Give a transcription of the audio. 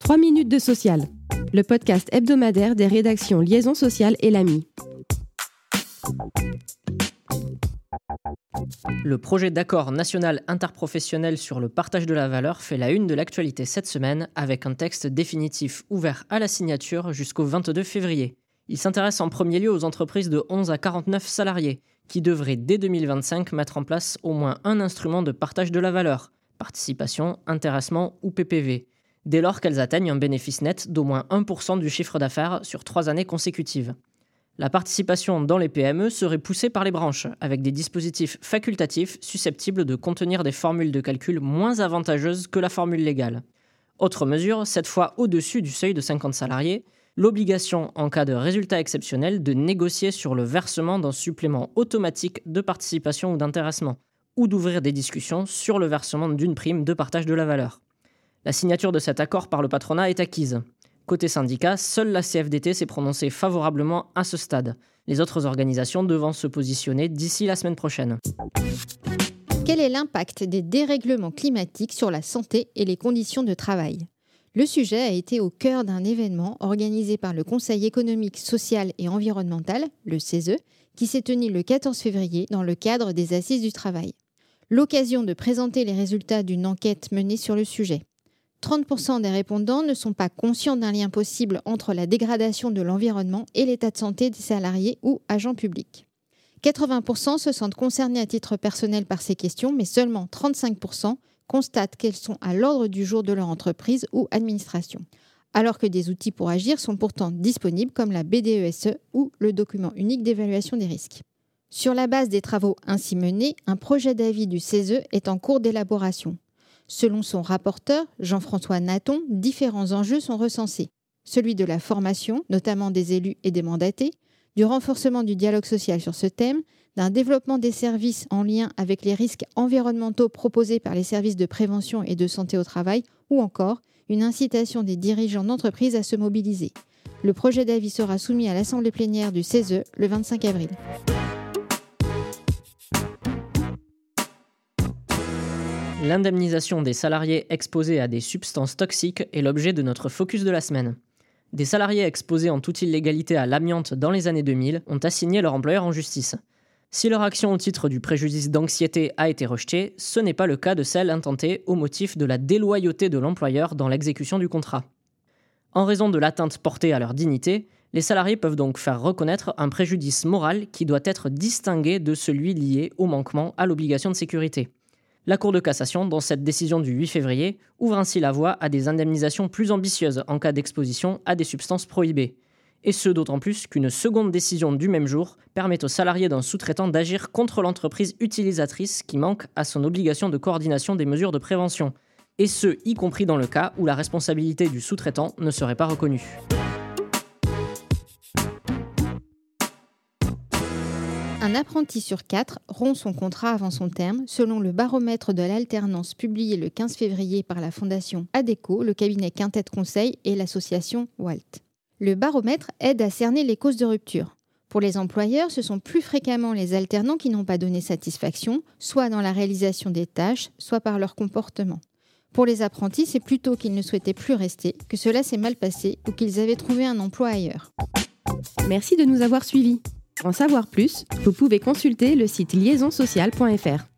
3 minutes de social, le podcast hebdomadaire des rédactions Liaison sociale et l'AMI. Le projet d'accord national interprofessionnel sur le partage de la valeur fait la une de l'actualité cette semaine avec un texte définitif ouvert à la signature jusqu'au 22 février. Il s'intéresse en premier lieu aux entreprises de 11 à 49 salariés qui devraient dès 2025 mettre en place au moins un instrument de partage de la valeur, participation, intéressement ou PPV, dès lors qu'elles atteignent un bénéfice net d'au moins 1% du chiffre d'affaires sur trois années consécutives. La participation dans les PME serait poussée par les branches, avec des dispositifs facultatifs susceptibles de contenir des formules de calcul moins avantageuses que la formule légale. Autre mesure, cette fois au-dessus du seuil de 50 salariés, l'obligation en cas de résultat exceptionnel de négocier sur le versement d'un supplément automatique de participation ou d'intéressement, ou d'ouvrir des discussions sur le versement d'une prime de partage de la valeur. La signature de cet accord par le patronat est acquise. Côté syndicat, seule la CFDT s'est prononcée favorablement à ce stade, les autres organisations devant se positionner d'ici la semaine prochaine. Quel est l'impact des dérèglements climatiques sur la santé et les conditions de travail? Le sujet a été au cœur d'un événement organisé par le Conseil économique, social et environnemental, le CESE, qui s'est tenu le 14 février dans le cadre des Assises du travail. L'occasion de présenter les résultats d'une enquête menée sur le sujet. 30% des répondants ne sont pas conscients d'un lien possible entre la dégradation de l'environnement et l'état de santé des salariés ou agents publics. 80% se sentent concernés à titre personnel par ces questions, mais seulement 35% constatent qu'elles sont à l'ordre du jour de leur entreprise ou administration. Alors que des outils pour agir sont pourtant disponibles comme la BDESE ou le document unique d'évaluation des risques. Sur la base des travaux ainsi menés, un projet d'avis du CESE est en cours d'élaboration. Selon son rapporteur, Jean-François Naton, différents enjeux sont recensés. Celui de la formation, notamment des élus et des mandatés, du renforcement du dialogue social sur ce thème, d'un développement des services en lien avec les risques environnementaux proposés par les services de prévention et de santé au travail, ou encore une incitation des dirigeants d'entreprise à se mobiliser. Le projet d'avis sera soumis à l'Assemblée plénière du CESE le 25 avril. L'indemnisation des salariés exposés à des substances toxiques est l'objet de notre focus de la semaine. Des salariés exposés en toute illégalité à l'amiante dans les années 2000 ont assigné leur employeur en justice. Si leur action au titre du préjudice d'anxiété a été rejetée, ce n'est pas le cas de celle intentée au motif de la déloyauté de l'employeur dans l'exécution du contrat. En raison de l'atteinte portée à leur dignité, les salariés peuvent donc faire reconnaître un préjudice moral qui doit être distingué de celui lié au manquement à l'obligation de sécurité. La Cour de cassation, dans cette décision du 8 février, ouvre ainsi la voie à des indemnisations plus ambitieuses en cas d'exposition à des substances prohibées. Et ce d'autant plus qu'une seconde décision du même jour permet aux salariés d'un sous-traitant d'agir contre l'entreprise utilisatrice qui manque à son obligation de coordination des mesures de prévention, et ce y compris dans le cas où la responsabilité du sous-traitant ne serait pas reconnue. Un apprenti sur quatre rompt son contrat avant son terme, selon le baromètre de l'alternance publié le 15 février par la fondation ADECO, le cabinet Quintet Conseil et l'association WALT. Le baromètre aide à cerner les causes de rupture. Pour les employeurs, ce sont plus fréquemment les alternants qui n'ont pas donné satisfaction, soit dans la réalisation des tâches, soit par leur comportement. Pour les apprentis, c'est plutôt qu'ils ne souhaitaient plus rester, que cela s'est mal passé ou qu'ils avaient trouvé un emploi ailleurs. Merci de nous avoir suivis. Pour en savoir plus, vous pouvez consulter le site liaisonsocial.fr.